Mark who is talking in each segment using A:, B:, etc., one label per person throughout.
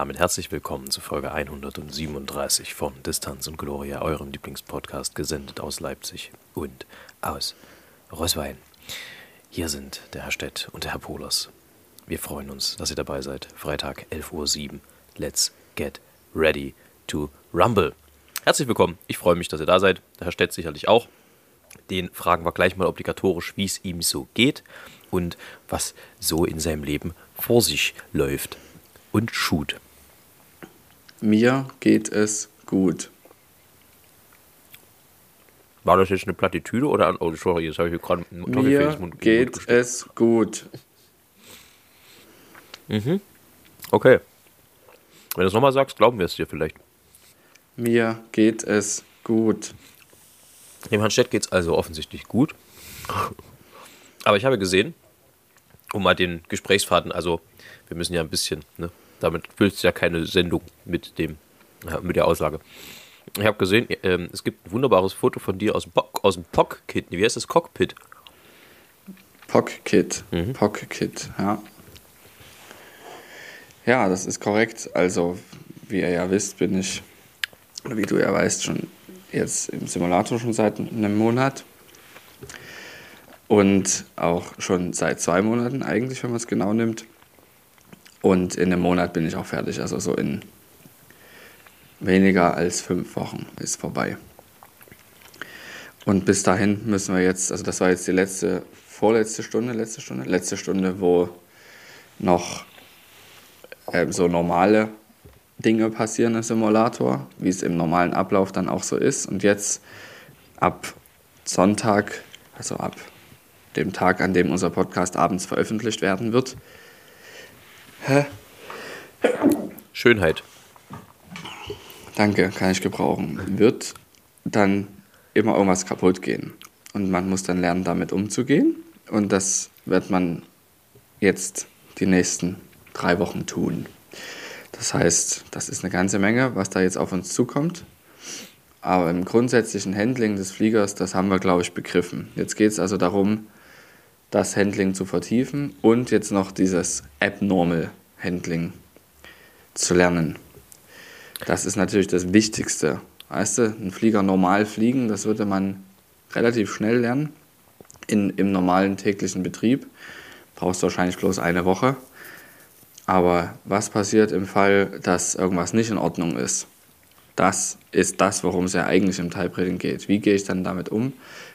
A: Damit herzlich willkommen zu Folge 137 von Distanz und Gloria, eurem Lieblingspodcast, gesendet aus Leipzig und aus Roswein. Hier sind der Herr Stett und der Herr Polas. Wir freuen uns, dass ihr dabei seid. Freitag 11.07 Uhr. Let's get ready to rumble. Herzlich willkommen. Ich freue mich, dass ihr da seid. Der Herr Stett sicherlich auch. Den fragen wir gleich mal obligatorisch, wie es ihm so geht und was so in seinem Leben vor sich läuft und Shoot.
B: Mir geht es gut.
A: War das jetzt eine Plattitüde oder an. Oh, sorry, jetzt habe ich gerade einen
B: Mir geht es gut.
A: Mhm. Okay. Wenn du es nochmal sagst, glauben wir es dir vielleicht.
B: Mir geht es gut.
A: Dem Herrn Stett geht es also offensichtlich gut. Aber ich habe gesehen, um mal den Gesprächsfaden, also wir müssen ja ein bisschen, ne, damit füllst du ja keine Sendung mit dem, mit der Aussage. Ich habe gesehen, äh, es gibt ein wunderbares Foto von dir aus dem, aus dem Pock-Kit. Wie heißt das? Cockpit?
B: Pock-Kit. Mhm. Pock-Kit, ja. Ja, das ist korrekt. Also, wie ihr ja wisst, bin ich, wie du ja weißt, schon jetzt im Simulator schon seit einem Monat. Und auch schon seit zwei Monaten eigentlich, wenn man es genau nimmt. Und in einem Monat bin ich auch fertig. Also so in weniger als fünf Wochen ist vorbei. Und bis dahin müssen wir jetzt, also das war jetzt die letzte, vorletzte Stunde, letzte Stunde, letzte Stunde, wo noch äh, so normale Dinge passieren im Simulator, wie es im normalen Ablauf dann auch so ist. Und jetzt ab Sonntag, also ab dem Tag, an dem unser Podcast abends veröffentlicht werden wird,
A: Hä? Schönheit.
B: Danke, kann ich gebrauchen. Wird dann immer irgendwas kaputt gehen. Und man muss dann lernen, damit umzugehen. Und das wird man jetzt die nächsten drei Wochen tun. Das heißt, das ist eine ganze Menge, was da jetzt auf uns zukommt. Aber im grundsätzlichen Handling des Fliegers, das haben wir, glaube ich, begriffen. Jetzt geht es also darum, das Handling zu vertiefen und jetzt noch dieses Abnormal Handling zu lernen. Das ist natürlich das Wichtigste. Weißt du, ein Flieger normal fliegen, das würde man relativ schnell lernen. In, Im normalen täglichen Betrieb brauchst du wahrscheinlich bloß eine Woche. Aber was passiert im Fall, dass irgendwas nicht in Ordnung ist? Das ist das, worum es ja eigentlich im Type-Rating geht. Wie gehe ich dann damit um?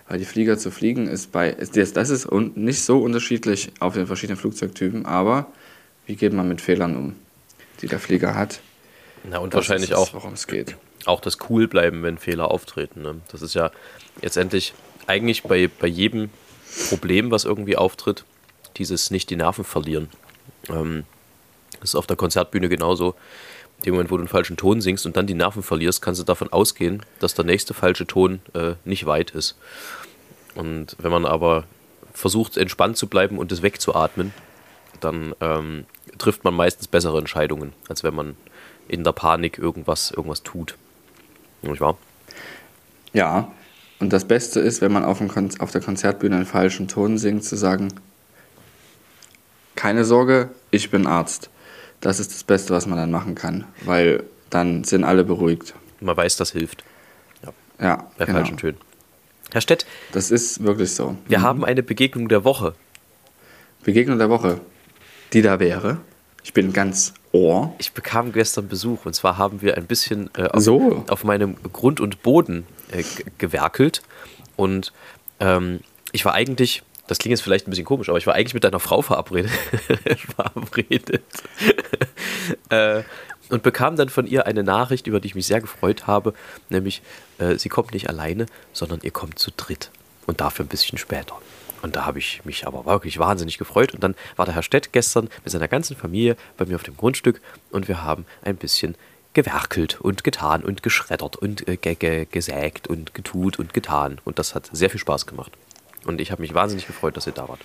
B: Weil die Flieger zu fliegen ist bei, das ist nicht so unterschiedlich auf den verschiedenen Flugzeugtypen, aber wie geht man mit Fehlern um, die der Flieger hat?
A: Na und das wahrscheinlich
B: ist,
A: auch,
B: worum es geht.
A: Auch das cool bleiben, wenn Fehler auftreten. Ne? Das ist ja letztendlich eigentlich bei, bei jedem Problem, was irgendwie auftritt, dieses nicht die Nerven verlieren. Ähm, das ist auf der Konzertbühne genauso. Dem Moment, wo du einen falschen Ton singst und dann die Nerven verlierst, kannst du davon ausgehen, dass der nächste falsche Ton äh, nicht weit ist. Und wenn man aber versucht, entspannt zu bleiben und es wegzuatmen, dann ähm, trifft man meistens bessere Entscheidungen, als wenn man in der Panik irgendwas, irgendwas tut. Nicht wahr?
B: Ja, und das Beste ist, wenn man auf, auf der Konzertbühne einen falschen Ton singt, zu sagen, keine Sorge, ich bin Arzt. Das ist das Beste, was man dann machen kann, weil dann sind alle beruhigt.
A: Man weiß, das hilft.
B: Ja, ja
A: bei genau. falschen Tönen. Herr Stett.
B: Das ist wirklich so.
A: Wir mhm. haben eine Begegnung der Woche.
B: Begegnung der Woche. Die da wäre. Ich bin ganz ohr.
A: Ich bekam gestern Besuch und zwar haben wir ein bisschen äh, auf, so. auf, meinem Grund und Boden äh, gewerkelt und ähm, ich war eigentlich, das klingt jetzt vielleicht ein bisschen komisch, aber ich war eigentlich mit deiner Frau verabredet, verabredet äh, und bekam dann von ihr eine Nachricht, über die ich mich sehr gefreut habe, nämlich äh, sie kommt nicht alleine, sondern ihr kommt zu dritt und dafür ein bisschen später. Und da habe ich mich aber wirklich wahnsinnig gefreut. Und dann war der Herr Stett gestern mit seiner ganzen Familie bei mir auf dem Grundstück und wir haben ein bisschen gewerkelt und getan und geschreddert und äh, ge ge gesägt und getut und getan. Und das hat sehr viel Spaß gemacht. Und ich habe mich wahnsinnig gefreut, dass ihr da wart.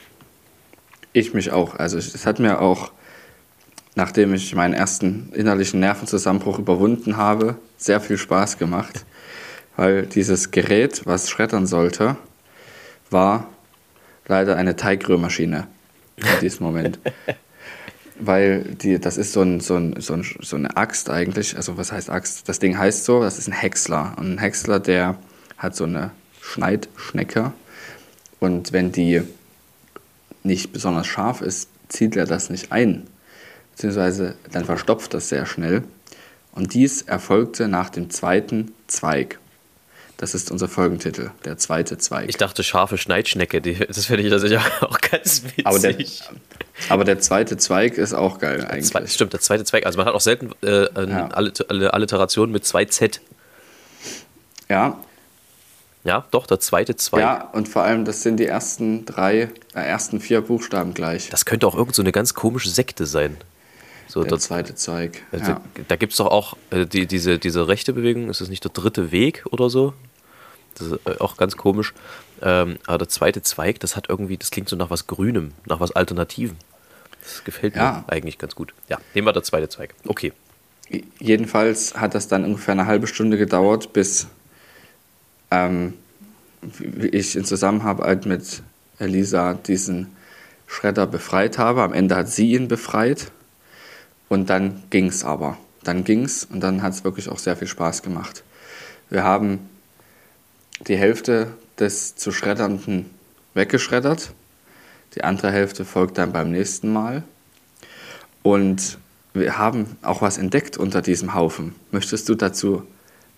B: Ich mich auch. Also es hat mir auch, nachdem ich meinen ersten innerlichen Nervenzusammenbruch überwunden habe, sehr viel Spaß gemacht. Weil dieses Gerät, was schreddern sollte, war leider eine Teigrührmaschine in diesem Moment. Weil die, das ist so, ein, so, ein, so, ein, so eine Axt eigentlich. Also was heißt Axt? Das Ding heißt so, das ist ein Häcksler. Und ein Häcksler, der hat so eine Schneidschnecke. Und wenn die nicht besonders scharf ist, zieht er das nicht ein. Beziehungsweise dann verstopft das sehr schnell. Und dies erfolgte nach dem zweiten Zweig. Das ist unser Folgentitel, der zweite Zweig.
A: Ich dachte scharfe Schneidschnecke, die, das finde ich natürlich auch ganz witzig.
B: aber, der, aber der zweite Zweig ist auch geil eigentlich.
A: Zwei, stimmt, der zweite Zweig. Also man hat auch selten äh, eine ja. Alliteration mit zwei Z.
B: Ja.
A: Ja, doch, der zweite Zweig.
B: Ja, und vor allem, das sind die ersten drei, äh, ersten vier Buchstaben gleich.
A: Das könnte auch irgend so eine ganz komische Sekte sein.
B: So, der, der zweite Zweig.
A: Also, ja. Da gibt es doch auch äh, die, diese, diese rechte Bewegung, ist das nicht der dritte Weg oder so? Das ist äh, auch ganz komisch. Ähm, aber der zweite Zweig, das hat irgendwie, das klingt so nach was Grünem, nach was Alternativem. Das gefällt ja. mir eigentlich ganz gut. Ja, nehmen wir der zweite Zweig. Okay.
B: Jedenfalls hat das dann ungefähr eine halbe Stunde gedauert, bis ähm, ich in Zusammenarbeit mit Elisa diesen Schredder befreit habe. Am Ende hat sie ihn befreit und dann ging es aber. Dann ging es und dann hat es wirklich auch sehr viel Spaß gemacht. Wir haben die Hälfte des zu Schreddernden weggeschreddert. Die andere Hälfte folgt dann beim nächsten Mal. Und wir haben auch was entdeckt unter diesem Haufen. Möchtest du dazu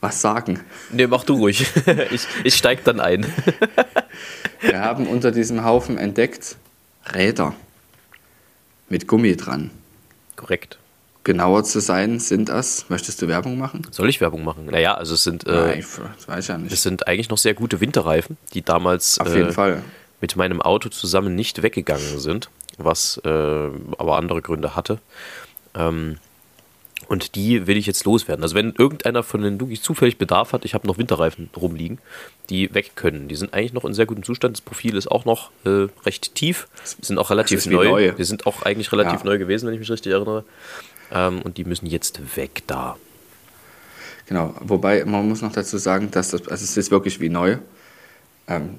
B: was sagen?
A: Nee, mach du ruhig. ich, ich steig dann ein.
B: wir haben unter diesem Haufen entdeckt Räder mit Gummi dran.
A: Korrekt
B: genauer zu sein, sind das? Möchtest du Werbung machen?
A: Soll ich Werbung machen? Naja, also es sind. Äh, Nein, das weiß ich ja nicht. Es sind eigentlich noch sehr gute Winterreifen, die damals
B: Auf jeden äh, Fall.
A: mit meinem Auto zusammen nicht weggegangen sind, was äh, aber andere Gründe hatte. Ähm, und die will ich jetzt loswerden. Also wenn irgendeiner von den Dugis zufällig Bedarf hat, ich habe noch Winterreifen rumliegen, die weg können. Die sind eigentlich noch in sehr gutem Zustand. Das Profil ist auch noch äh, recht tief. Die sind auch relativ neu. neu. Die sind auch eigentlich relativ ja. neu gewesen, wenn ich mich richtig erinnere. Ähm, und die müssen jetzt weg da.
B: Genau, wobei man muss noch dazu sagen, dass das, also es ist wirklich wie neu. Ähm,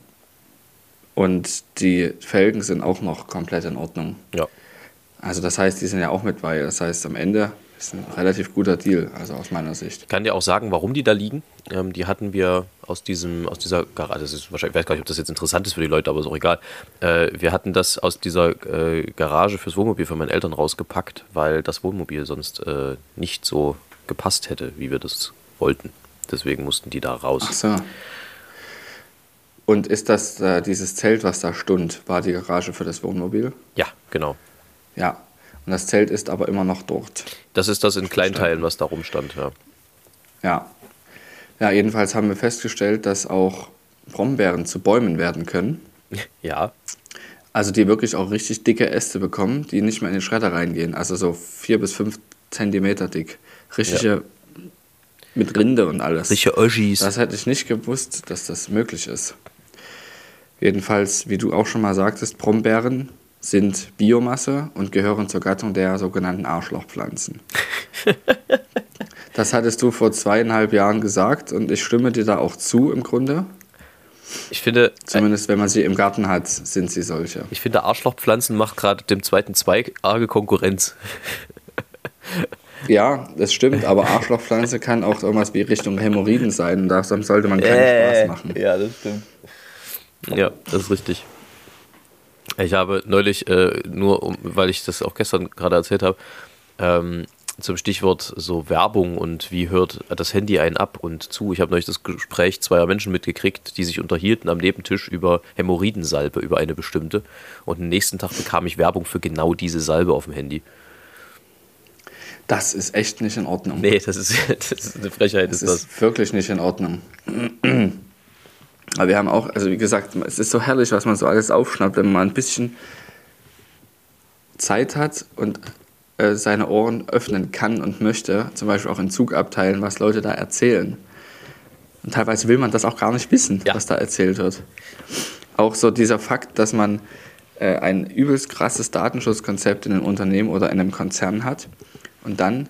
B: und die Felgen sind auch noch komplett in Ordnung.
A: Ja.
B: Also das heißt, die sind ja auch mit bei. Das heißt, am Ende ist ein relativ guter Deal, also aus meiner Sicht.
A: Ich kann dir auch sagen, warum die da liegen. Ähm, die hatten wir aus diesem, aus dieser Garage, das ist wahrscheinlich, ich weiß gar nicht, ob das jetzt interessant ist für die Leute, aber ist auch egal. Äh, wir hatten das aus dieser äh, Garage fürs Wohnmobil für meine Eltern rausgepackt, weil das Wohnmobil sonst äh, nicht so gepasst hätte, wie wir das wollten. Deswegen mussten die da raus.
B: Ach so. Und ist das äh, dieses Zelt, was da stund, war die Garage für das Wohnmobil?
A: Ja, genau.
B: Ja, und das Zelt ist aber immer noch dort.
A: Das ist das in Kleinteilen, was da rumstand, ja.
B: Ja. Ja, jedenfalls haben wir festgestellt, dass auch Brombeeren zu Bäumen werden können.
A: Ja.
B: Also die wirklich auch richtig dicke Äste bekommen, die nicht mehr in den Schredder reingehen. Also so vier bis fünf Zentimeter dick. Richtige ja. mit Rinde und alles.
A: Richtige Oschis.
B: Das hätte ich nicht gewusst, dass das möglich ist. Jedenfalls, wie du auch schon mal sagtest, Brombeeren sind Biomasse und gehören zur Gattung der sogenannten Arschlochpflanzen. das hattest du vor zweieinhalb Jahren gesagt und ich stimme dir da auch zu im Grunde.
A: Ich finde.
B: Zumindest wenn man sie im Garten hat, sind sie solche.
A: Ich finde, Arschlochpflanzen macht gerade dem zweiten Zweig arge Konkurrenz.
B: Ja, das stimmt, aber Arschlochpflanze kann auch irgendwas wie Richtung Hämorrhoiden sein und da sollte man keinen äh, Spaß machen.
A: Ja, das stimmt. Ja, das ist richtig. Ich habe neulich, äh, nur um, weil ich das auch gestern gerade erzählt habe, ähm, zum Stichwort so Werbung und wie hört das Handy einen ab und zu. Ich habe neulich das Gespräch zweier Menschen mitgekriegt, die sich unterhielten am Nebentisch über Hämorrhoidensalbe, über eine bestimmte. Und am nächsten Tag bekam ich Werbung für genau diese Salbe auf dem Handy.
B: Das ist echt nicht in Ordnung.
A: Nee, das ist, das ist eine Frechheit.
B: Das ist, ist das. wirklich nicht in Ordnung. Aber wir haben auch, also wie gesagt, es ist so herrlich, was man so alles aufschnappt, wenn man ein bisschen Zeit hat und äh, seine Ohren öffnen kann und möchte, zum Beispiel auch in Zugabteilen, was Leute da erzählen. Und teilweise will man das auch gar nicht wissen,
A: Ja.
B: was da erzählt wird. Auch so dieser Fakt, dass man äh, ein übelst krasses Datenschutzkonzept in einem Unternehmen oder in einem Konzern hat und dann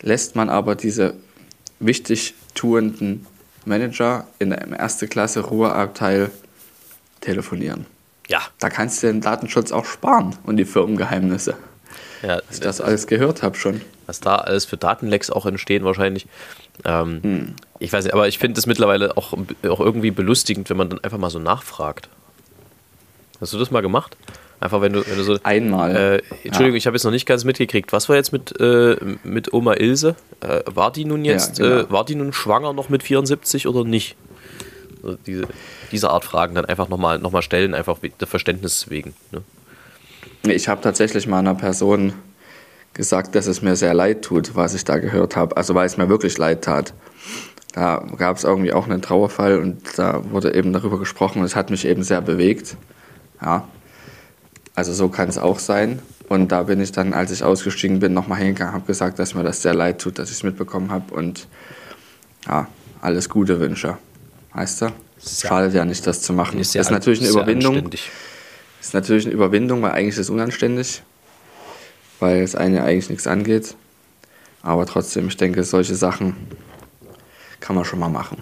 B: lässt man aber diese wichtig tuenden Manager in einem erste Klasse Ruheabteil telefonieren.
A: Ja,
B: Da kannst du den Datenschutz auch sparen und die Firmengeheimnisse.
A: ja
B: Dass ich das alles gehört habe schon.
A: was da alles für Datenlecks auch entstehen wahrscheinlich. Ähm, Ich weiß nicht, aber ich finde es mittlerweile auch, auch irgendwie belustigend, wenn man dann einfach mal so nachfragt. Hast du das mal gemacht? Einfach wenn du, wenn du so.
B: Einmal.
A: Äh, Entschuldigung, ich habe jetzt noch nicht ganz mitgekriegt. Was war jetzt mit, äh, mit Oma Ilse? Äh, war die nun jetzt,
B: Ja, genau.
A: äh, war die nun schwanger noch mit 74 oder nicht? Also diese, diese Art Fragen dann einfach nochmal noch mal stellen, einfach we- der Verständnis wegen. Ne?
B: Ich habe tatsächlich mal einer Person gesagt, dass es mir sehr leid tut, was ich da gehört habe. Also weil es mir wirklich leid tat. Da gab es irgendwie auch einen Trauerfall und da wurde eben darüber gesprochen und es hat mich eben sehr bewegt. Ja. Also so kann es auch sein. Und da bin ich dann, als ich ausgestiegen bin, nochmal hingegangen, habe gesagt, dass mir das sehr leid tut, dass ich es mitbekommen habe und ja, alles Gute wünsche. Weißt du? Schadet ja nicht, das zu machen.
A: Ist
B: Ist, natürlich eine Überwindung.
A: anständig.
B: Ist natürlich eine Überwindung, weil eigentlich ist es unanständig, weil es einen ja eigentlich nichts angeht. Aber trotzdem, ich denke, solche Sachen kann man schon mal machen.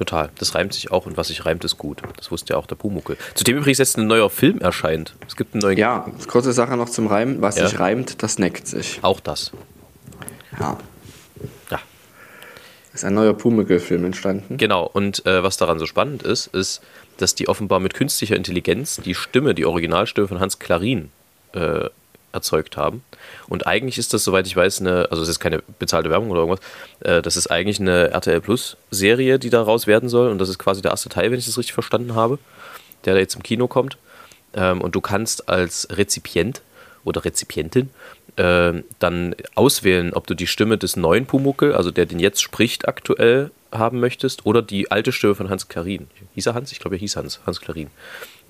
A: Total. Das reimt sich auch und was sich reimt, ist gut. Das wusste ja auch der Pumuckel. Zudem übrigens jetzt ein neuer Film erscheint. Es gibt einen neuen.
B: Ja, kurze Sache noch zum Reimen. Was
A: Ja.
B: sich reimt, das neckt sich.
A: Auch das.
B: Ja.
A: Ja.
B: Ist ein neuer Pumuckl-Film entstanden.
A: Genau. Und äh, was daran so spannend ist, ist, dass die offenbar mit künstlicher Intelligenz die Stimme, die Originalstimme von Hans Klarin äh, erzeugt haben. Und eigentlich ist das, soweit ich weiß, eine, also es ist keine bezahlte Werbung oder irgendwas, äh, das ist eigentlich eine RTL Plus Serie, die daraus werden soll. Und das ist quasi der erste Teil, wenn ich das richtig verstanden habe, der da jetzt im Kino kommt. Ähm, und du kannst als Rezipient oder Rezipientin äh, dann auswählen, ob du die Stimme des neuen Pumuckel, also der den jetzt spricht aktuell, haben möchtest, oder die alte Stimme von Hans Klarin. Hieß er Hans? Ich glaube, er hieß Hans, Hans Klarin.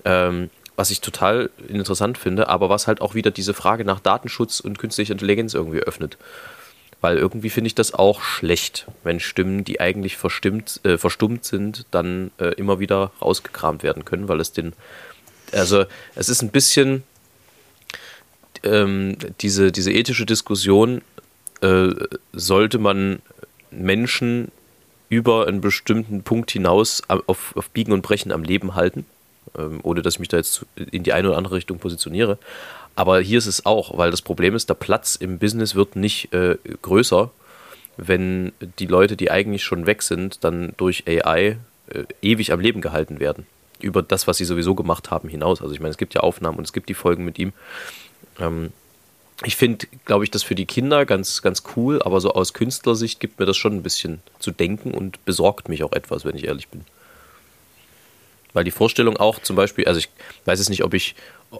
A: Ähm, was ich total interessant finde, aber was halt auch wieder diese Frage nach Datenschutz und künstlicher Intelligenz irgendwie öffnet. Weil irgendwie finde ich das auch schlecht, wenn Stimmen, die eigentlich verstimmt, äh, verstummt sind, dann äh, immer wieder rausgekramt werden können, weil es den. Also, es ist ein bisschen ähm, diese, diese ethische Diskussion, äh, sollte man Menschen über einen bestimmten Punkt hinaus auf, auf Biegen und Brechen am Leben halten, ähm, ohne dass ich mich da jetzt in die eine oder andere Richtung positioniere. Aber hier ist es auch, weil das Problem ist, der Platz im Business wird nicht äh, größer, wenn die Leute, die eigentlich schon weg sind, dann durch AI äh, ewig am Leben gehalten werden. Über das, was sie sowieso gemacht haben, hinaus. Also ich meine, es gibt ja Aufnahmen und es gibt die Folgen mit ihm. Ähm, ich finde, glaube ich, das für die Kinder ganz, ganz cool, aber so aus Künstlersicht gibt mir das schon ein bisschen zu denken und besorgt mich auch etwas, wenn ich ehrlich bin. Weil die Vorstellung auch zum Beispiel, also ich weiß es nicht, ob ich äh,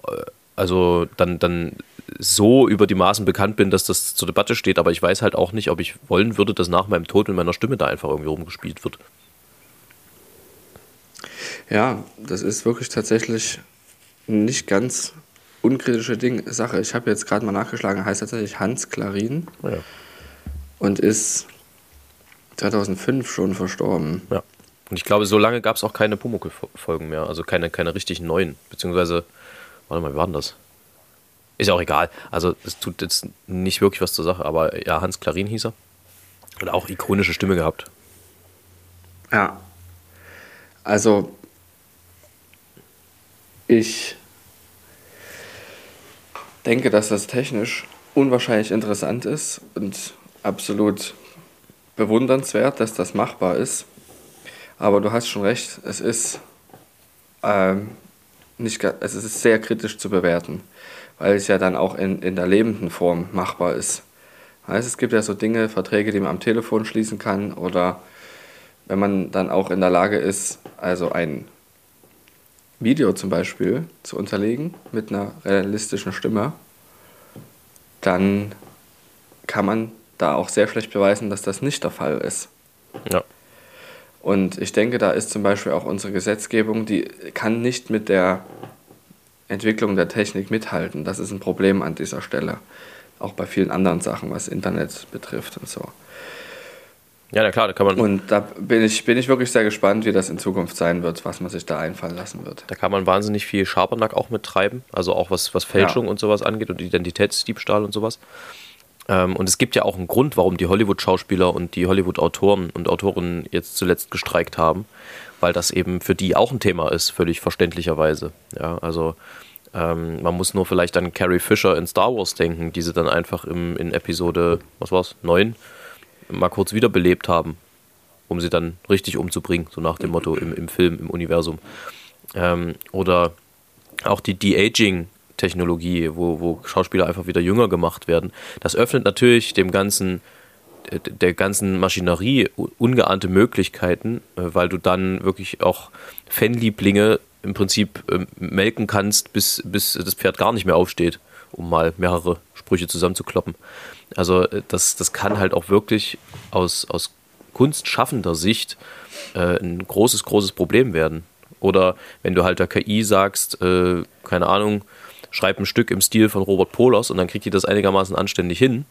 A: also dann, dann so über die Maßen bekannt bin, dass das zur Debatte steht, aber ich weiß halt auch nicht, ob ich wollen würde, dass nach meinem Tod mit meiner Stimme da einfach irgendwie rumgespielt wird.
B: Ja, das ist wirklich tatsächlich nicht ganz unkritische Ding, Sache. Ich habe jetzt gerade mal nachgeschlagen, heißt tatsächlich Hans Klarin
A: Ja.
B: und ist 2005 schon verstorben.
A: ja. Und ich glaube, so lange gab es auch keine Pumuckl-Folgen mehr, also keine, keine richtig neuen, beziehungsweise, warte mal, wie war denn das? Ist ja auch egal. Also es tut jetzt nicht wirklich was zur Sache, aber ja, Hans Klarin hieß er. Und auch ikonische Stimme gehabt.
B: Ja. Also, ich denke, dass das technisch unwahrscheinlich interessant ist und absolut bewundernswert, dass das machbar ist. Aber du hast schon recht, es ist, ähm, nicht, es ist sehr kritisch zu bewerten, weil es ja dann auch in, in der lebenden Form machbar ist. Heißt, es gibt ja so Dinge, Verträge, die man am Telefon schließen kann oder wenn man dann auch in der Lage ist, also ein Video zum Beispiel zu unterlegen mit einer realistischen Stimme, dann kann man da auch sehr schlecht beweisen, dass das nicht der Fall ist.
A: Ja.
B: Und ich denke, da ist zum Beispiel auch unsere Gesetzgebung, die kann nicht mit der Entwicklung der Technik mithalten. Das ist ein Problem an dieser Stelle. auch bei vielen anderen Sachen, was Internet betrifft und so.
A: Ja, na klar, da kann man.
B: Und da bin ich, bin ich wirklich sehr gespannt, wie das in Zukunft sein wird, was man sich da einfallen lassen wird.
A: Da kann man wahnsinnig viel Schabernack auch mit treiben, also auch was, was Fälschung ja. und sowas angeht und Identitätsdiebstahl und sowas. Ähm, und es gibt ja auch einen Grund, warum die Hollywood-Schauspieler und die Hollywood-Autoren und Autorinnen jetzt zuletzt gestreikt haben, weil das eben für die auch ein Thema ist, völlig verständlicherweise. Ja, also ähm, man muss nur vielleicht an Carrie Fisher in Star Wars denken, die sie dann einfach im, in Episode, was war's, 9 mal kurz wiederbelebt haben, um sie dann richtig umzubringen, so nach dem Motto im, im Film, im Universum. Ähm, oder auch die De-Aging-Technologie, wo, wo Schauspieler einfach wieder jünger gemacht werden. Das öffnet natürlich dem ganzen der ganzen Maschinerie ungeahnte Möglichkeiten, äh, weil du dann wirklich auch Fanlieblinge im Prinzip äh, melken kannst, bis, bis das Pferd gar nicht mehr aufsteht, um mal mehrere Sprüche zusammenzukloppen. Also äh, das, das kann halt auch wirklich aus, aus kunstschaffender Sicht äh, ein großes, großes Problem werden. Oder wenn du halt der KI sagst, äh, keine Ahnung, schreib ein Stück im Stil von Robert Polos und dann kriegt die das einigermaßen anständig hin.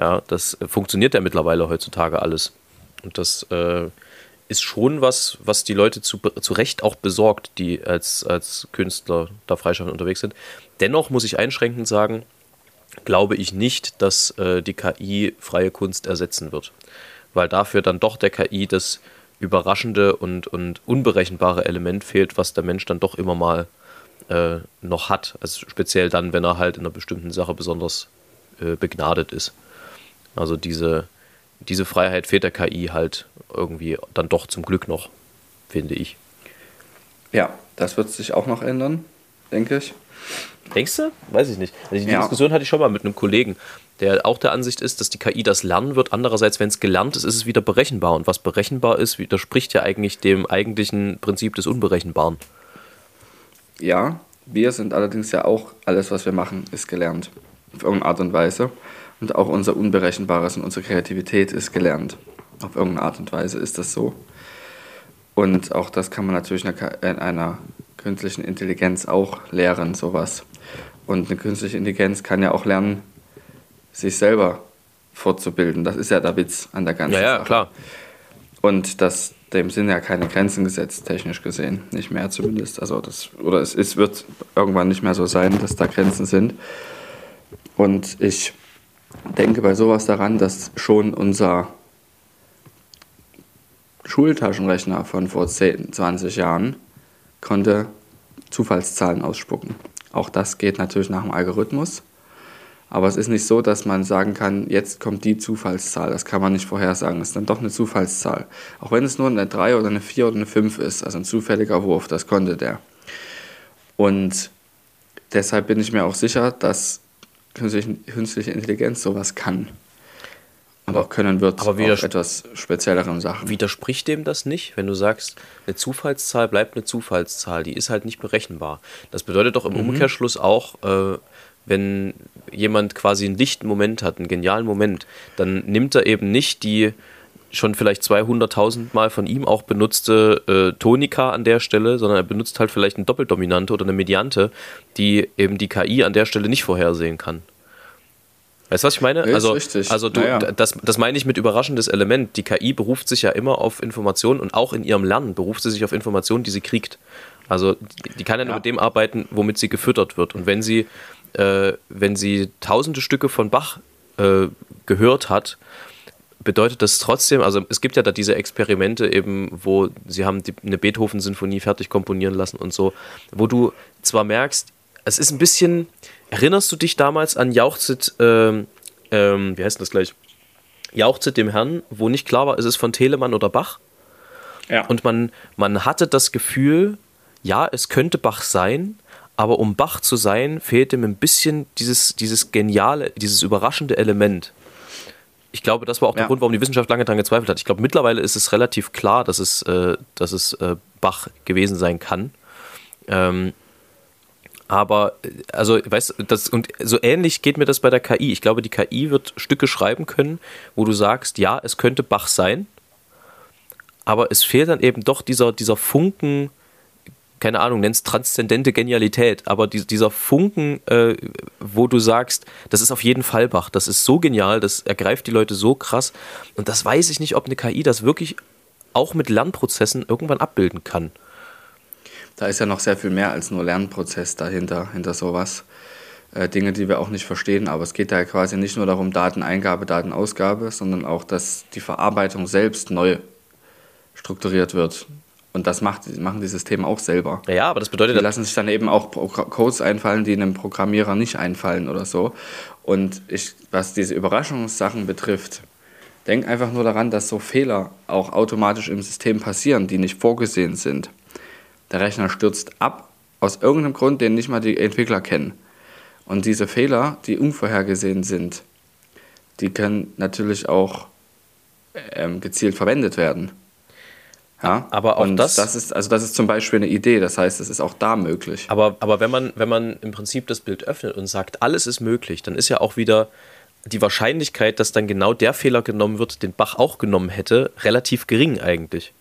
A: Ja, das funktioniert ja mittlerweile heutzutage alles. Und das äh, ist schon was, was die Leute zu, zu Recht auch besorgt, die als, als Künstler da freischaffend unterwegs sind. Dennoch muss ich einschränkend sagen, glaube ich nicht, dass äh, die KI freie Kunst ersetzen wird. Weil dafür dann doch der KI das überraschende und, und unberechenbare Element fehlt, was der Mensch dann doch immer mal äh, noch hat. Also speziell dann, wenn er halt in einer bestimmten Sache besonders äh, begnadet ist. Also diese, diese Freiheit fehlt der KI halt irgendwie dann doch zum Glück noch, finde ich.
B: Ja, das wird sich auch noch ändern, denke ich.
A: Denkst du? Weiß ich nicht. Also die ja. Diskussion hatte ich schon mal mit einem Kollegen, der auch der Ansicht ist, dass die KI das lernen wird. Andererseits, wenn es gelernt ist, ist es wieder berechenbar. Und was berechenbar ist, widerspricht ja eigentlich dem eigentlichen Prinzip des Unberechenbaren.
B: Ja, wir sind allerdings ja auch, alles, was wir machen, ist gelernt. Auf irgendeine Art und Weise. Und auch unser Unberechenbares und unsere Kreativität ist gelernt. Auf irgendeine Art und Weise ist das so. Und auch das kann man natürlich in einer künstlichen Intelligenz auch lehren, sowas. Und eine künstliche Intelligenz kann ja auch lernen, sich selber fortzubilden. Das ist ja der Witz an der ganzen
A: ja, ja,
B: Sache.
A: klar.
B: Und das, dem sind ja keine Grenzen gesetzt, technisch gesehen. Nicht mehr zumindest. Also das, oder es ist, wird irgendwann nicht mehr so sein, dass da Grenzen sind. Und ich denke bei sowas daran, dass schon unser Schultaschenrechner von vor 10, 20 Jahren konnte Zufallszahlen ausspucken. Auch das geht natürlich nach dem Algorithmus. Aber es ist nicht so, dass man sagen kann, jetzt kommt die Zufallszahl. Das kann man nicht vorhersagen. Das ist dann doch eine Zufallszahl. Auch wenn es nur eine 3 oder eine 4 oder eine 5 ist, also ein zufälliger Wurf, das konnte der. Und deshalb bin ich mir auch sicher, dass künstliche Intelligenz sowas kann aber auch können wird
A: aber auf
B: etwas spezielleren Sachen.
A: Widerspricht dem das nicht, wenn du sagst, eine Zufallszahl bleibt eine Zufallszahl, die ist halt nicht berechenbar. Das bedeutet doch im mhm. Umkehrschluss auch, äh, wenn jemand quasi einen lichten Moment hat, einen genialen Moment, dann nimmt er eben nicht die schon vielleicht 200.000 Mal von ihm auch benutzte äh, Tonika an der Stelle, sondern er benutzt halt vielleicht eine Doppeldominante oder eine Mediante, die eben die KI an der Stelle nicht vorhersehen kann. Weißt du, was ich meine?
B: Ja,
A: also,
B: richtig.
A: also du, naja. das, das meine ich mit überraschendes Element. Die KI beruft sich ja immer auf Informationen und auch in ihrem Lernen beruft sie sich auf Informationen, die sie kriegt. Also die, die kann ja nur mit dem arbeiten, womit sie gefüttert wird. Und wenn sie, äh, wenn sie tausende Stücke von Bach äh, gehört hat, bedeutet das trotzdem, also es gibt ja da diese Experimente eben, wo sie haben die, eine Beethoven-Sinfonie fertig komponieren lassen und so, wo du zwar merkst, es ist ein bisschen, Erinnerst du dich damals an Jauchzit, ähm, ähm, wie heißt das gleich? Jauchzit dem Herrn, wo nicht klar war, ist es von Telemann oder Bach? Ja. Und man, man hatte das Gefühl, ja, es könnte Bach sein, aber um Bach zu sein, fehlt ihm ein bisschen dieses, dieses geniale, dieses überraschende Element. Ich glaube, das war auch der Grund, warum die Wissenschaft lange daran gezweifelt hat. Ich glaube, mittlerweile ist es relativ klar, dass es, äh, dass es äh, Bach gewesen sein kann. Ähm, aber, also, weißt du, das, und so ähnlich geht mir das bei der KI. Ich glaube, die KI wird Stücke schreiben können, wo du sagst, ja, es könnte Bach sein, aber es fehlt dann eben doch dieser, dieser Funken keine Ahnung, nennst transzendente Genialität, aber die, dieser Funken, äh, wo du sagst, das ist auf jeden Fall Bach, das ist so genial, das ergreift die Leute so krass und das weiß ich nicht, ob eine KI das wirklich auch mit Lernprozessen irgendwann abbilden kann.
B: Da ist ja noch sehr viel mehr als nur Lernprozess dahinter, hinter sowas. Äh, Dinge, die wir auch nicht verstehen, aber es geht da quasi nicht nur darum, Dateneingabe, Datenausgabe, sondern auch, dass die Verarbeitung selbst neu strukturiert wird. Und das macht, machen die Systeme auch selber.
A: Ja, aber das bedeutet.
B: Die lassen sich dann eben auch Codes einfallen, die einem Programmierer nicht einfallen oder so. Und ich, was diese Überraschungssachen betrifft, denk einfach nur daran, dass so Fehler auch automatisch im System passieren, die nicht vorgesehen sind. Der Rechner stürzt ab, aus irgendeinem Grund, den nicht mal die Entwickler kennen. Und diese Fehler, die unvorhergesehen sind, die können natürlich auch ähm, gezielt verwendet werden.
A: Ja? Aber auch
B: und
A: das,
B: das ist, also das ist zum Beispiel eine Idee, das heißt, es ist auch da möglich.
A: Aber, aber wenn, man, wenn man im Prinzip das Bild öffnet und sagt, alles ist möglich, dann ist ja auch wieder die Wahrscheinlichkeit, dass dann genau der Fehler genommen wird, den Bach auch genommen hätte, relativ gering eigentlich.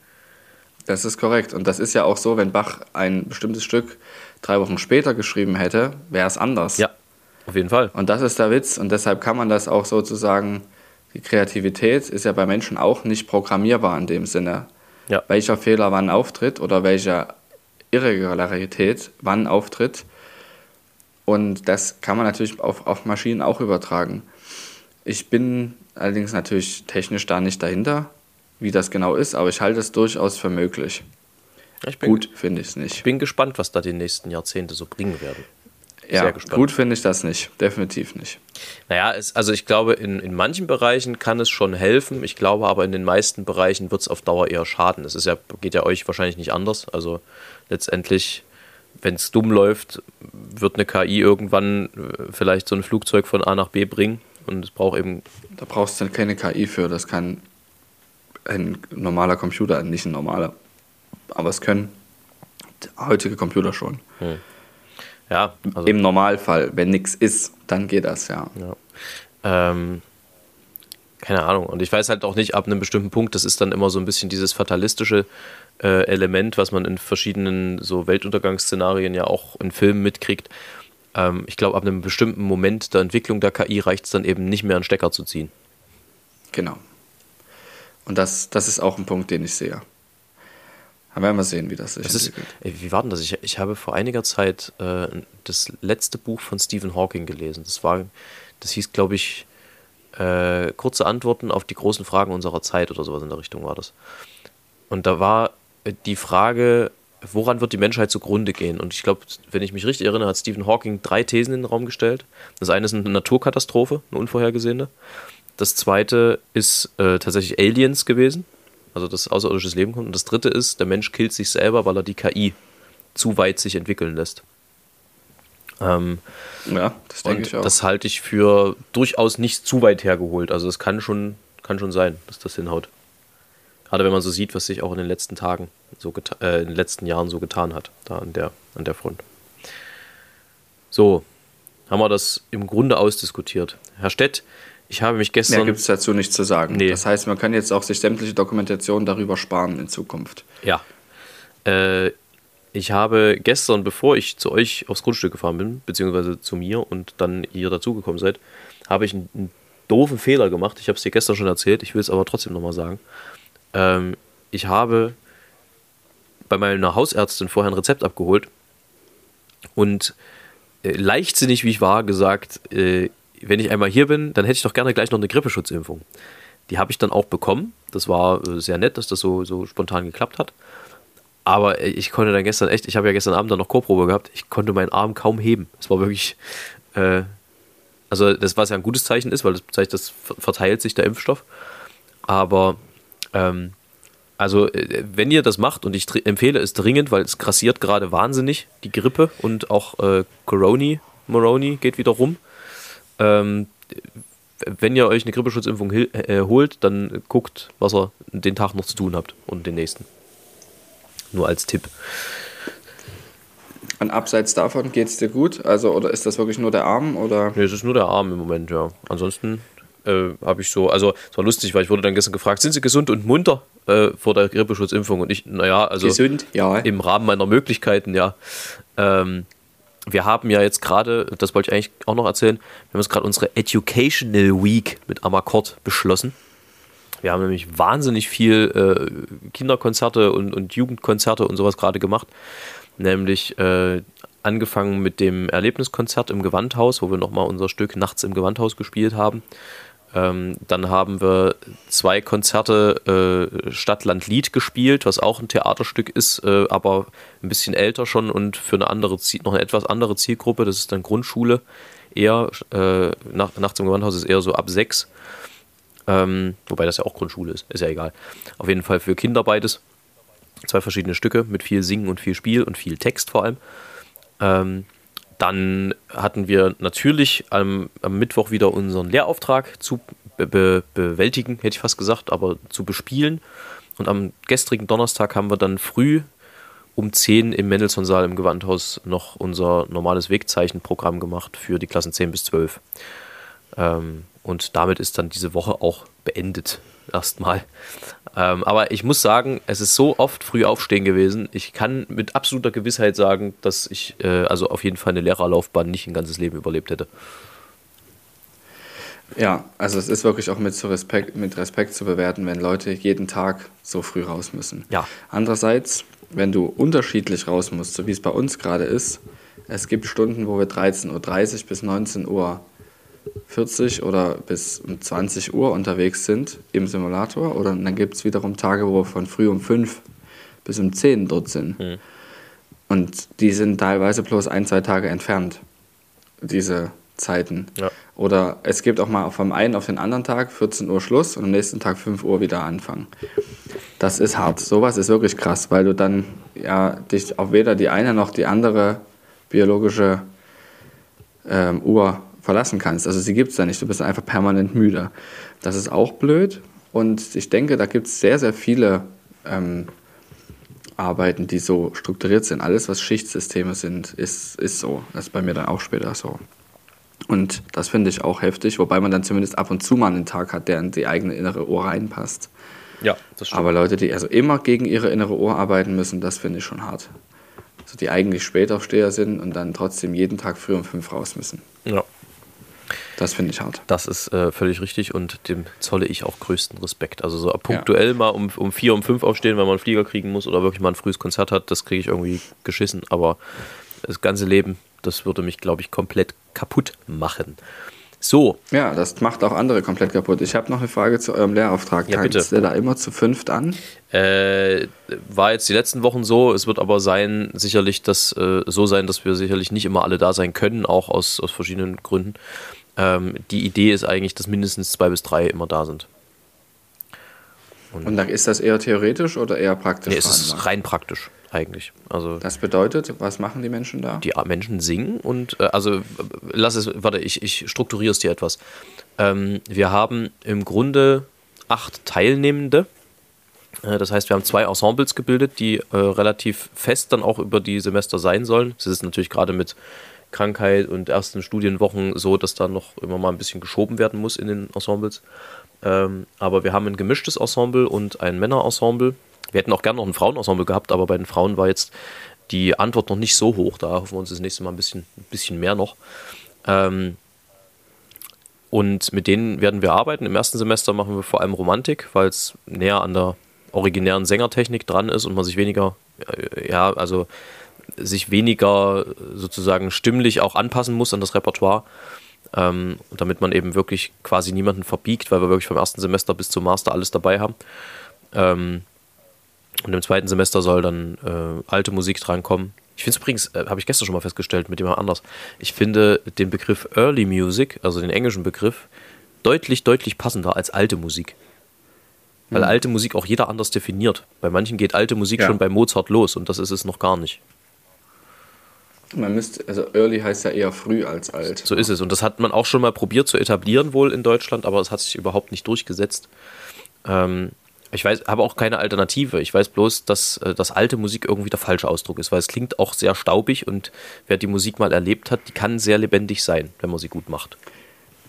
B: Das ist korrekt. Und das ist ja auch so, wenn Bach ein bestimmtes Stück drei Wochen später geschrieben hätte, wäre es anders.
A: Ja, auf jeden Fall.
B: Und das ist der Witz. Und deshalb kann man das auch sozusagen, die Kreativität ist ja bei Menschen auch nicht programmierbar in dem Sinne ja. welcher Fehler wann auftritt oder welche Irregularität wann auftritt. Und das kann man natürlich auf, auf Maschinen auch übertragen. Ich bin allerdings natürlich technisch da nicht dahinter, wie das genau ist, aber ich halte es durchaus für möglich.
A: Bin, Gut finde ich es nicht. Ich bin gespannt, was da die nächsten Jahrzehnte so bringen werden.
B: Ja, gut finde ich das nicht. Definitiv nicht.
A: Naja, es, also ich glaube, in, in manchen Bereichen kann es schon helfen. Ich glaube aber, in den meisten Bereichen wird es auf Dauer eher schaden. Es ist ja, geht ja euch wahrscheinlich nicht anders. Also letztendlich, wenn es dumm läuft, wird eine KI irgendwann äh, vielleicht so ein Flugzeug von A nach B bringen. Und es braucht eben.
B: Da brauchst du keine KI für. Das kann ein normaler Computer, nicht ein normaler. Aber es können heutige Computer schon. Hm.
A: Ja,
B: also Im Normalfall, wenn nichts ist, dann geht das, ja.
A: ja. Ähm, keine Ahnung. Und ich weiß halt auch nicht, ab einem bestimmten Punkt, das ist dann immer so ein bisschen dieses fatalistische äh, Element, was man in verschiedenen so Weltuntergangsszenarien ja auch in Filmen mitkriegt. Ähm, ich glaube, ab einem bestimmten Moment der Entwicklung der KI reicht es dann eben nicht mehr, einen Stecker zu ziehen.
B: Genau. Und das, das ist auch ein Punkt, den ich sehe. Aber werden wir sehen, wie das sich das.
A: Ist, wie war denn das? Ich, ich habe vor einiger Zeit äh, das letzte Buch von Stephen Hawking gelesen. Das war, das hieß, glaube ich, äh, kurze Antworten auf die großen Fragen unserer Zeit oder sowas in der Richtung war das. Und da war die Frage, woran wird die Menschheit zugrunde gehen? Und ich glaube, wenn ich mich richtig erinnere, hat Stephen Hawking drei Thesen in den Raum gestellt. Das eine ist eine Naturkatastrophe, eine unvorhergesehene. Das zweite ist äh, tatsächlich Aliens gewesen also das außerirdisches Leben kommt. Und das dritte ist, der Mensch killt sich selber, weil er die KI zu weit sich entwickeln lässt. Ähm,
B: ja, das denke ich auch.
A: Das halte ich für durchaus nicht zu weit hergeholt. Also es kann schon, kann schon sein, dass das hinhaut. Gerade wenn man so sieht, was sich auch in den letzten Tagen, so äh, in den letzten Jahren so getan hat, da an der, an der Front. So, haben wir das im Grunde ausdiskutiert. Herr Stett, ich habe mich gestern.
B: Mehr gibt es dazu nichts zu sagen. Nee. Das heißt, man kann jetzt auch sich sämtliche Dokumentationen darüber sparen in Zukunft.
A: Ja. Äh, ich habe gestern, bevor ich zu euch aufs Grundstück gefahren bin, beziehungsweise zu mir und dann hier dazugekommen seid, habe ich einen, einen, doofen Fehler gemacht. Ich habe es dir gestern schon erzählt, ich will es aber trotzdem nochmal sagen. Ähm, ich habe bei meiner Hausärztin vorher ein Rezept abgeholt und äh, leichtsinnig, wie ich war, gesagt, äh, wenn ich einmal hier bin, dann hätte ich doch gerne gleich noch eine Grippeschutzimpfung. Die habe ich dann auch bekommen. Das war äh, sehr nett, dass das so, so spontan geklappt hat. Aber äh, ich konnte dann gestern echt, ich habe ja gestern Abend dann noch Chorprobe gehabt, ich konnte meinen Arm kaum heben. Es war wirklich, äh, also das, was ja ein gutes Zeichen ist, weil das zeigt, das verteilt sich der Impfstoff. Aber, ähm, also äh, wenn ihr das macht, und ich empfehle es dringend, weil es grassiert gerade wahnsinnig, die Grippe und auch äh, Coroni, Moroni geht wieder rum. Ähm, wenn ihr euch eine Grippeschutzimpfung äh, holt, dann guckt, was ihr den Tag noch zu tun habt und den nächsten. Nur als Tipp.
B: Und abseits davon geht es dir gut? Also, oder ist das wirklich nur der Arm? Oder?
A: Nee, es ist nur der Arm im Moment, ja. Ansonsten äh, habe ich so, also es war lustig, weil ich wurde dann gestern gefragt, sind Sie gesund und munter äh, vor der Grippeschutzimpfung? Und ich, naja, also
B: Gesund, ja.
A: im Rahmen meiner Möglichkeiten, ja. Ähm, wir haben ja jetzt gerade, das wollte ich eigentlich auch noch erzählen, wir haben jetzt gerade unsere Educational Week mit Amakord beschlossen. Wir haben nämlich wahnsinnig viel äh, Kinderkonzerte und, und Jugendkonzerte und sowas gerade gemacht. Nämlich äh, angefangen mit dem Erlebniskonzert im Gewandhaus, wo wir nochmal unser Stück Nachts im Gewandhaus gespielt haben. Ähm, dann haben wir zwei Konzerte äh, Stadtland Lied gespielt, was auch ein Theaterstück ist, äh, aber ein bisschen älter schon und für eine andere noch eine etwas andere Zielgruppe. Das ist dann Grundschule eher. Äh, nach, Nachts im Gewandhaus ist eher so ab sechs. Ähm, wobei das ja auch Grundschule ist, ist ja egal. Auf jeden Fall für Kinder beides. Zwei verschiedene Stücke mit viel Singen und viel Spiel und viel Text vor allem. Ähm, dann hatten wir natürlich am, am, Mittwoch wieder unseren Lehrauftrag zu be be bewältigen, hätte ich fast gesagt, aber zu bespielen. Und am gestrigen Donnerstag haben wir dann früh um 10 im Mendelssohn-Saal im Gewandhaus noch unser normales Wegzeichenprogramm gemacht für die Klassen 10 bis 12. Ähm, und damit ist dann diese Woche auch beendet erstmal. Ähm, aber ich muss sagen, es ist so oft früh aufstehen gewesen. Ich kann mit absoluter Gewissheit sagen, dass ich äh, also auf jeden Fall eine Lehrerlaufbahn nicht ein ganzes Leben überlebt hätte.
B: Ja, also es ist wirklich auch mit, so Respekt, mit Respekt zu bewerten, wenn Leute jeden Tag so früh raus müssen.
A: Ja.
B: Andererseits, wenn du unterschiedlich raus musst, so wie es bei uns gerade ist, es gibt Stunden, wo wir 13.30 Uhr bis 19 Uhr 40 oder bis um 20 Uhr unterwegs sind im Simulator. Oder dann gibt es wiederum Tage, wo wir von früh um 5 bis um 10 dort sind. Mhm. Und die sind teilweise bloß ein, zwei Tage entfernt, diese Zeiten. Ja. Oder es gibt auch mal vom einen auf den anderen Tag 14 Uhr Schluss und am nächsten Tag 5 Uhr wieder anfangen. Das ist hart. Sowas ist wirklich krass, weil du dann ja dich auf weder die eine noch die andere biologische ähm, Uhr verlassen kannst. Also sie gibt es da nicht, du bist einfach permanent müde. Das ist auch blöd und ich denke, da gibt es sehr, sehr viele ähm, Arbeiten, die so strukturiert sind. Alles, was Schichtsysteme sind, ist, ist so. Das ist bei mir dann auch später so. Und das finde ich auch heftig, wobei man dann zumindest ab und zu mal einen Tag hat, der in die eigene innere Uhr reinpasst.
A: Ja, das stimmt.
B: Aber Leute, die also immer gegen ihre innere Uhr arbeiten müssen, das finde ich schon hart. Also die eigentlich Spätaufsteher sind und dann trotzdem jeden Tag früh um fünf raus müssen.
A: Ja,
B: das finde ich hart.
A: Das ist äh, völlig richtig und dem zolle ich auch größten Respekt. Also so punktuell ja. mal um, um vier, um fünf aufstehen, weil man einen Flieger kriegen muss oder wirklich mal ein frühes Konzert hat, das kriege ich irgendwie geschissen. Aber das ganze Leben, das würde mich, glaube ich, komplett kaputt machen. So.
B: Ja, das macht auch andere komplett kaputt. Ich habe noch eine Frage zu eurem Lehrauftrag.
A: Ja, bitte.
B: Tanzt der da immer zu fünft an?
A: Äh, war jetzt die letzten Wochen so. Es wird aber sein, sicherlich das äh, so sein, dass wir sicherlich nicht immer alle da sein können, auch aus, aus verschiedenen Gründen. Ähm, die Idee ist eigentlich, dass mindestens zwei bis drei immer da sind.
B: Und, Und dann ist das eher theoretisch oder eher praktisch?
A: Nee, es ist rein praktisch eigentlich. Also
B: das bedeutet, was machen die Menschen da?
A: Die Menschen singen und äh, also lass es, warte, ich, ich strukturiere es dir etwas. Ähm, wir haben im Grunde acht Teilnehmende. Äh, das heißt, wir haben zwei Ensembles gebildet, die äh, relativ fest dann auch über die Semester sein sollen. Das ist natürlich gerade mit Krankheit und ersten Studienwochen so, dass da noch immer mal ein bisschen geschoben werden muss in den Ensembles. Ähm, aber wir haben ein gemischtes Ensemble und ein Männerensemble. Wir hätten auch gerne noch ein Frauenensemble gehabt, aber bei den Frauen war jetzt die Antwort noch nicht so hoch. Da hoffen wir uns das nächste Mal ein bisschen, ein bisschen mehr noch. Ähm, und mit denen werden wir arbeiten. Im ersten Semester machen wir vor allem Romantik, weil es näher an der originären Sängertechnik dran ist und man sich weniger, äh, ja, also sich weniger sozusagen stimmlich auch anpassen muss an das Repertoire. Ähm, damit man eben wirklich quasi niemanden verbiegt, weil wir wirklich vom ersten Semester bis zum Master alles dabei haben. Ähm, und im zweiten Semester soll dann äh, alte Musik drankommen. Ich finde es übrigens, äh, habe ich gestern schon mal festgestellt, mit jemand anders. Ich finde den Begriff Early Music, also den englischen Begriff, deutlich, deutlich passender als alte Musik. Weil hm. alte Musik auch jeder anders definiert. Bei manchen geht alte Musik ja. schon bei Mozart los und das ist es noch gar nicht.
B: Man müsste, also early heißt ja eher früh als alt.
A: So ist es. Und das hat man auch schon mal probiert zu etablieren, wohl in Deutschland, aber es hat sich überhaupt nicht durchgesetzt. Ähm, ich weiß, habe auch keine Alternative. Ich weiß bloß, dass äh, das alte Musik irgendwie der falsche Ausdruck ist, weil es klingt auch sehr staubig und wer die Musik mal erlebt hat, die kann sehr lebendig sein, wenn man sie gut macht.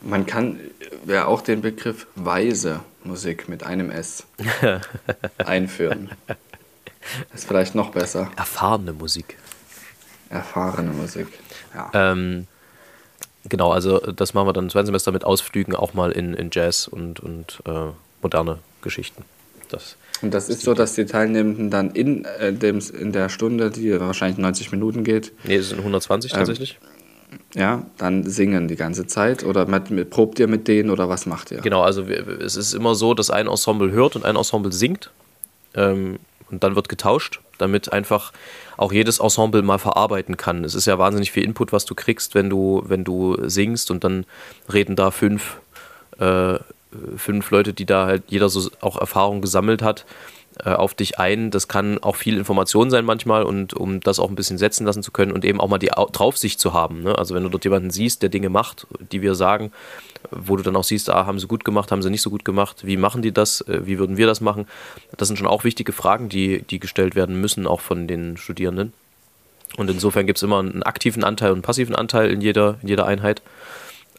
B: Man kann ja auch den Begriff weise Musik mit einem S einführen. Das ist vielleicht noch besser.
A: Erfahrene Musik.
B: Erfahrene Musik. Ja.
A: Ähm, genau, also das machen wir dann im zweiten Semester mit Ausflügen auch mal in, in Jazz und, und äh, moderne Geschichten. Das
B: und das ist so, dass die Teilnehmenden dann in, äh, dem, in der Stunde, die wahrscheinlich 90 Minuten geht,
A: nee, es sind 120 tatsächlich.
B: ja, dann singen die ganze Zeit oder mit, mit, probt ihr mit denen oder was macht ihr?
A: Genau, also wir, es ist immer so, dass ein Ensemble hört und ein Ensemble singt. Ähm, und dann wird getauscht, damit einfach auch jedes Ensemble mal verarbeiten kann. Es ist ja wahnsinnig viel Input, was du kriegst, wenn du, wenn du singst und dann reden da fünf, äh, fünf Leute, die da halt jeder so auch Erfahrung gesammelt hat, äh, auf dich ein. Das kann auch viel Information sein manchmal und um das auch ein bisschen setzen lassen zu können und eben auch mal die Au- Draufsicht zu haben. Ne? Also wenn du dort jemanden siehst, der Dinge macht, die wir sagen, wo du dann auch siehst, ah, haben sie gut gemacht, haben sie nicht so gut gemacht, wie machen die das, äh, wie würden wir das machen? Das sind schon auch wichtige Fragen, die, die gestellt werden müssen, auch von den Studierenden. Und insofern gibt es immer einen aktiven Anteil und einen passiven Anteil in jeder, in jeder Einheit.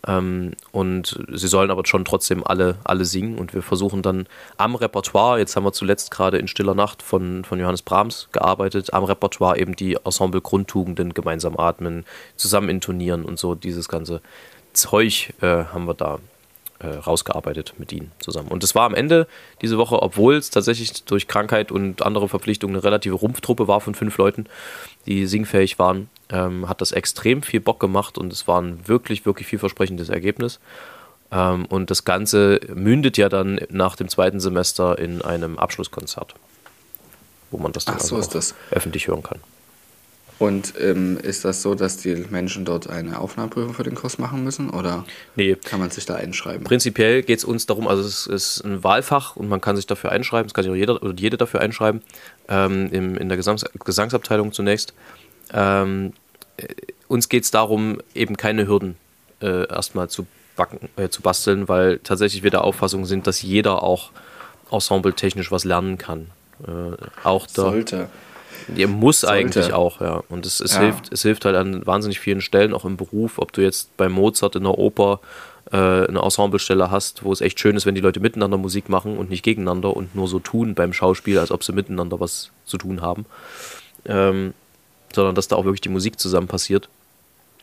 A: Ähm, und sie sollen aber schon trotzdem alle, alle singen. Und wir versuchen dann am Repertoire, jetzt haben wir zuletzt gerade in Stiller Nacht von, von Johannes Brahms gearbeitet, am Repertoire eben die Ensemble-Grundtugenden gemeinsam atmen, zusammen intonieren und so dieses ganze Zeug äh, haben wir da äh, rausgearbeitet mit ihnen zusammen. Und es war am Ende diese Woche, obwohl es tatsächlich durch Krankheit und andere Verpflichtungen eine relative Rumpftruppe war von fünf Leuten, die singfähig waren, ähm, hat das extrem viel Bock gemacht und es war ein wirklich, wirklich vielversprechendes Ergebnis. Ähm, und das Ganze mündet ja dann nach dem zweiten Semester in einem Abschlusskonzert, wo man das dann
B: Ach, so
A: also
B: das.
A: öffentlich hören kann.
B: Und ähm, ist das so, dass die Menschen dort eine Aufnahmeprüfung für den Kurs machen müssen oder
A: Nee,
B: kann man sich da einschreiben?
A: Prinzipiell geht es uns darum, also es ist ein Wahlfach und man kann sich dafür einschreiben, es kann sich auch jeder oder jede dafür einschreiben, ähm, im, in der Gesangs Gesangsabteilung zunächst. Ähm, äh, uns geht es darum, eben keine Hürden äh, erstmal zu, backen, äh, zu basteln, weil tatsächlich wir der Auffassung sind, dass jeder auch ensembletechnisch was lernen kann. Äh, auch der,
B: Sollte.
A: Ihr muss
B: Sollte.
A: eigentlich auch, ja. Und es, es,
B: Ja.
A: hilft, es hilft halt an wahnsinnig vielen Stellen, auch im Beruf, ob du jetzt bei Mozart in der Oper äh, eine Ensemblestelle hast, wo es echt schön ist, wenn die Leute miteinander Musik machen und nicht gegeneinander und nur so tun beim Schauspiel, als ob sie miteinander was zu tun haben. Ähm, sondern dass da auch wirklich die Musik zusammen passiert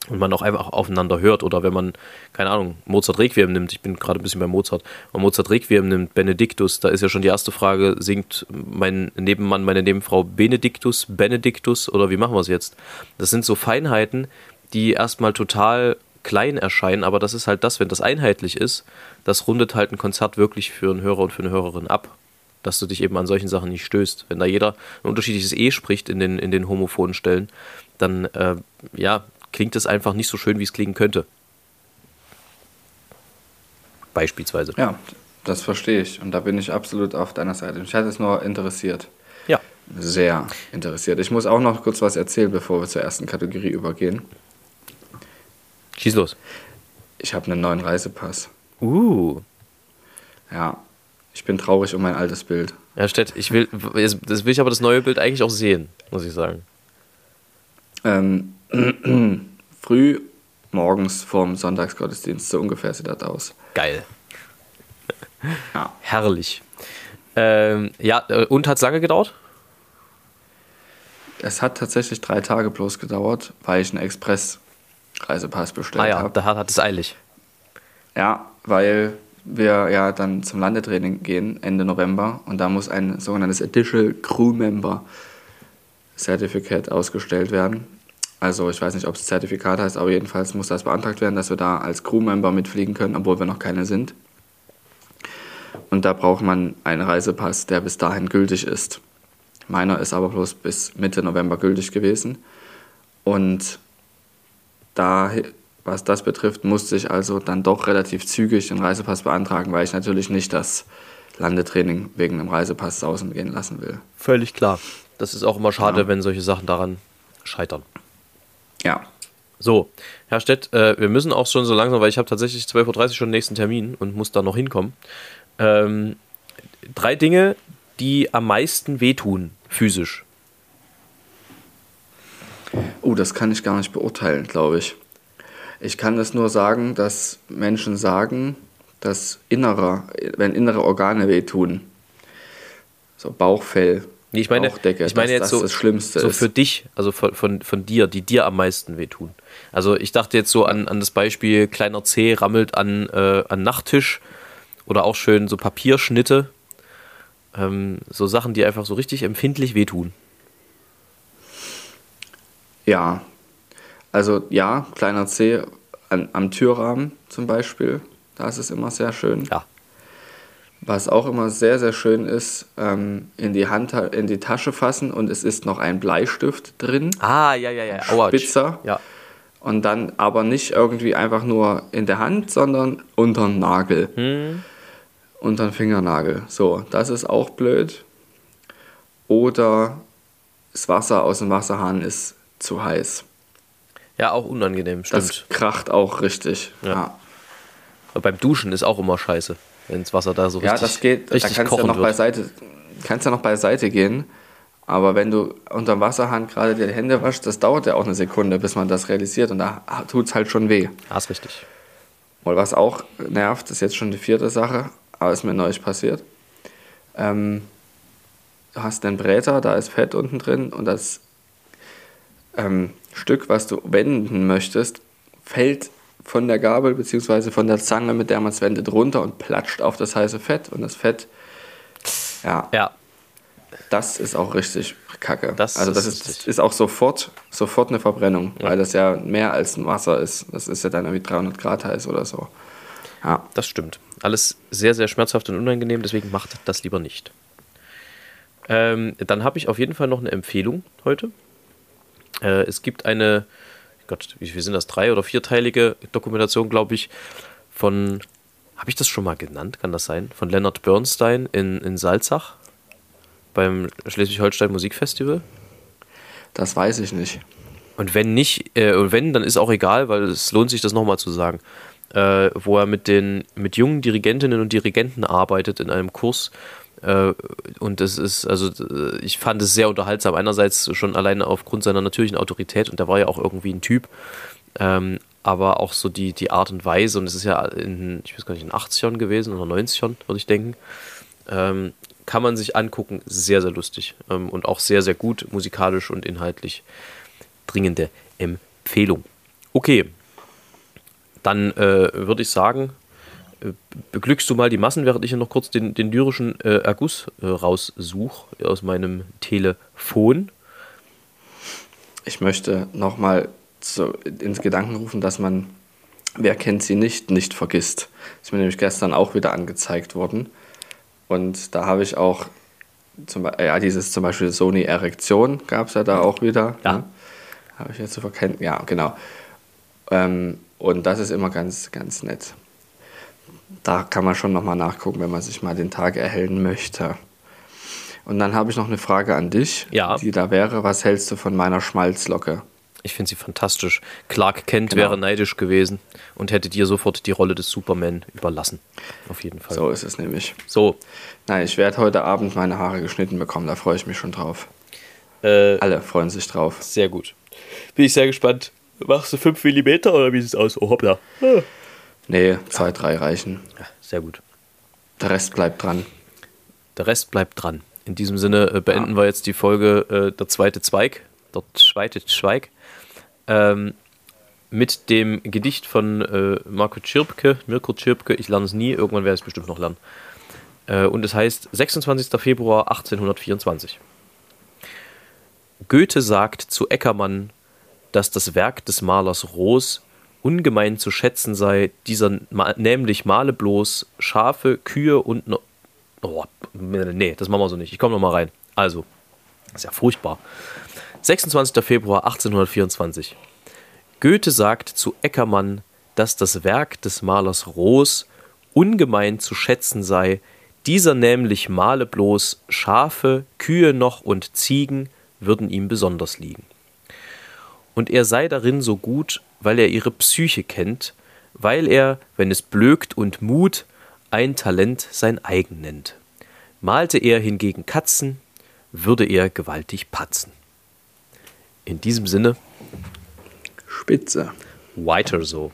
A: und man auch einfach aufeinander hört. Oder wenn man, keine Ahnung, Mozart Requiem nimmt, ich bin gerade ein bisschen bei Mozart, wenn Mozart Requiem nimmt, Benediktus, da ist ja schon die erste Frage, singt mein Nebenmann, meine Nebenfrau Benediktus, Benediktus oder wie machen wir es jetzt? Das sind so Feinheiten, die erstmal total klein erscheinen, aber das ist halt das, wenn das einheitlich ist, das rundet halt ein Konzert wirklich für einen Hörer und für eine Hörerin ab. Dass du dich eben an solchen Sachen nicht stößt. Wenn da jeder ein unterschiedliches E spricht in den, in den homophonen Stellen, dann äh, ja, klingt es einfach nicht so schön, wie es klingen könnte. Beispielsweise.
B: Ja, das verstehe ich und da bin ich absolut auf deiner Seite. Mich hat es nur interessiert.
A: Ja.
B: Sehr interessiert. Ich muss auch noch kurz was erzählen, bevor wir zur ersten Kategorie übergehen.
A: Schieß los.
B: Ich habe einen neuen Reisepass.
A: Uh.
B: Ja, ich bin traurig um mein altes Bild.
A: Ja, Stett, ich will, das will ich aber das neue Bild eigentlich auch sehen, muss ich sagen.
B: Ähm, früh morgens vorm Sonntagsgottesdienst, so ungefähr sieht das aus.
A: Geil.
B: Ja.
A: Herrlich. Ähm, ja, äh, und hat es lange gedauert?
B: Es hat tatsächlich drei Tage bloß gedauert, weil ich einen Express-Reisepass bestellt
A: Ah ja,
B: habe.
A: da hat es eilig.
B: Ja, weil wir ja dann zum Landetraining gehen Ende November und da muss ein sogenanntes Additional Crew Member Certificate ausgestellt werden. Also ich weiß nicht, ob es Zertifikat heißt, aber jedenfalls muss das beantragt werden, dass wir da als Crewmember mitfliegen können, obwohl wir noch keine sind. Und da braucht man einen Reisepass, der bis dahin gültig ist. Meiner ist aber bloß bis Mitte November gültig gewesen. Und da, was das betrifft, musste ich also dann doch relativ zügig den Reisepass beantragen, weil ich natürlich nicht das Landetraining wegen einem Reisepass sausen gehen lassen will.
A: Völlig klar. Das ist auch immer schade,
B: Ja.
A: wenn solche Sachen daran scheitern.
B: Ja,
A: So, Herr Stett, äh, wir müssen auch schon so langsam, weil ich habe tatsächlich 12.30 Uhr schon den nächsten Termin und muss da noch hinkommen. Ähm, drei Dinge, die am meisten wehtun, physisch.
B: Oh, das kann ich gar nicht beurteilen, glaube ich. Ich kann es nur sagen, dass Menschen sagen, dass innere, wenn innere Organe wehtun, so Bauchfell,
A: Nee, ich meine,
B: Bauchdecke,
A: ich meine
B: dass
A: jetzt
B: das
A: so,
B: das Schlimmste
A: so
B: ist.
A: für dich, also von, von, von dir, die dir am meisten wehtun. Also ich dachte jetzt so an, an das Beispiel kleiner C rammelt an, äh, an Nachttisch oder auch schön so Papierschnitte. Ähm, so Sachen, die einfach so richtig empfindlich wehtun.
B: Ja, also ja, kleiner C an, am Türrahmen zum Beispiel, da ist es immer sehr schön.
A: Ja.
B: Was auch immer sehr, sehr schön ist, ähm, in, die Hand, in die Tasche fassen und es ist noch ein Bleistift drin.
A: Ah, ja, ja, ja.
B: Spitzer.
A: Ja.
B: Und dann aber nicht irgendwie einfach nur in der Hand, sondern unterm Nagel.
A: Hm.
B: Unterm Fingernagel. So, das ist auch blöd. Oder das Wasser aus dem Wasserhahn ist zu heiß.
A: Ja, auch unangenehm,
B: Das
A: stimmt.
B: kracht auch richtig.
A: Ja.
B: Ja,
A: Aber beim Duschen ist auch immer scheiße, wenn das Wasser da so
B: ja,
A: richtig,
B: das geht. Da kannst du ja noch
A: wird.
B: beiseite, kannst ja noch beiseite gehen. Aber wenn du unterm Wasserhahn gerade dir die Hände waschst, das dauert ja auch eine Sekunde, bis man das realisiert. Und da tut es halt schon weh.
A: Ja, ist richtig.
B: Und was auch nervt, ist jetzt schon die vierte Sache, aber ist mir neulich passiert. Ähm, du hast den Bräter, da ist Fett unten drin und das ähm, Stück, was du wenden möchtest, fällt von der Gabel bzw. von der Zange, mit der man es wendet, runter und platscht auf das heiße Fett. Und das Fett, ja,
A: Ja,
B: das ist auch richtig kacke.
A: Das
B: also das
A: ist
B: ist, ist auch sofort, sofort eine Verbrennung, weil das ja mehr als ein Wasser ist. Das ist ja dann irgendwie 300 Grad heiß oder so. Ja.
A: das stimmt. Alles sehr, sehr schmerzhaft und unangenehm, deswegen macht das lieber nicht. Ähm, dann habe ich auf jeden Fall noch eine Empfehlung heute. Äh, es gibt eine, Gott, wie viel sind das? Drei- oder vierteilige Dokumentation, glaube ich, von, habe ich das schon mal genannt? Kann das sein? Von Leonard Bernstein in, in Salzach beim Schleswig-Holstein Musikfestival.
B: Das weiß ich nicht.
A: Und wenn nicht, äh, und wenn, dann ist auch egal, weil es lohnt sich, das nochmal zu sagen. Äh, wo er mit den mit jungen Dirigentinnen und Dirigenten arbeitet in einem Kurs. Äh, und das ist, also äh, ich fand es sehr unterhaltsam. Einerseits schon alleine aufgrund seiner natürlichen Autorität und der war ja auch irgendwie ein Typ. Ähm, aber auch so die, die Art und Weise, und es ist ja in, ich weiß gar nicht, in den 80ern gewesen oder 90ern, würde ich denken. Ähm, kann man sich angucken, sehr, sehr lustig ähm, und auch sehr, sehr gut musikalisch und inhaltlich dringende Empfehlung. Okay, dann äh, würde ich sagen, beglückst du mal die Massen, während ich hier noch kurz den, den lyrischen äh, Erguss äh, raussuche aus meinem Telefon.
B: Ich möchte nochmal ins Gedanken rufen, dass man, wer kennt sie nicht, nicht vergisst. Ist mir nämlich gestern auch wieder angezeigt worden. Und da habe ich auch, zum, ja, dieses zum Beispiel Sony Erektion gab es ja da auch wieder.
A: Ja.
B: Ne? Habe ich jetzt zu verkennen. Ja, genau. Ähm, und das ist immer ganz, ganz nett. Da kann man schon nochmal nachgucken, wenn man sich mal den Tag erhellen möchte. Und dann habe ich noch eine Frage an dich,
A: Ja.
B: die da wäre, was hältst du von meiner Schmalzlocke?
A: Ich finde sie fantastisch. Clark Kent
B: Genau.
A: wäre neidisch gewesen und hätte dir sofort die Rolle des Superman überlassen. Auf jeden Fall.
B: So ist es nämlich.
A: So,
B: Nein, ich werde heute Abend meine Haare geschnitten bekommen, da freue ich mich schon drauf.
A: äh,
B: Alle freuen sich drauf.
A: sehr gut. Bin ich sehr gespannt. Machst du 5 mm oder wie sieht es aus? Oh, hoppla. Ah.
B: Nee, zwei, drei reichen.
A: Ja, sehr gut.
B: Der Rest bleibt dran.
A: Der Rest bleibt dran. In diesem Sinne äh, beenden wir jetzt die Folge äh, Der zweite Zweig. Der zweite Zweig. Ähm, mit dem Gedicht von äh, Marco Tschirpke, Mirko Tschirpke. Ich lerne es nie, irgendwann werde ich es bestimmt noch lernen. Äh, und es heißt 26. Februar 1824. Goethe sagt zu Eckermann, dass das Werk des Malers Roos ungemein zu schätzen sei, dieser nämlich male bloß Schafe, Kühe und no oh, nee, das machen wir so nicht. Ich komme noch mal rein. Also, ist ja furchtbar. 26. Februar 1824. Goethe sagt zu Eckermann, dass das Werk des Malers Roos ungemein zu schätzen sei, dieser nämlich male bloß Schafe, Kühe noch und Ziegen würden ihm besonders liegen. Und er sei darin so gut, weil er ihre Psyche kennt, weil er, wenn es blökt und mut, ein Talent sein eigen nennt. Malte er hingegen Katzen, würde er gewaltig patzen. In diesem Sinne,
B: Spitze.
A: whiter so.